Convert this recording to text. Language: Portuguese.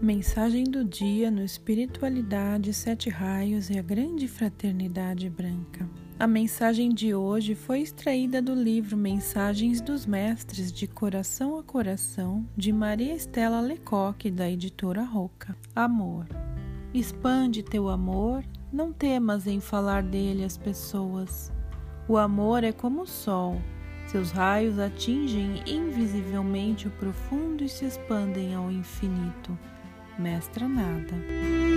Mensagem do dia no Espiritualidade, Sete Raios e a Grande Fraternidade Branca. A mensagem de hoje foi extraída do livro Mensagens dos Mestres de Coração a Coração, de Maria Estela Lecoque, da editora Roca. Amor. Expande teu amor, não temas em falar dele às pessoas. O amor é como o sol seus raios atingem invisivelmente o profundo e se expandem ao infinito. Mestra Nada.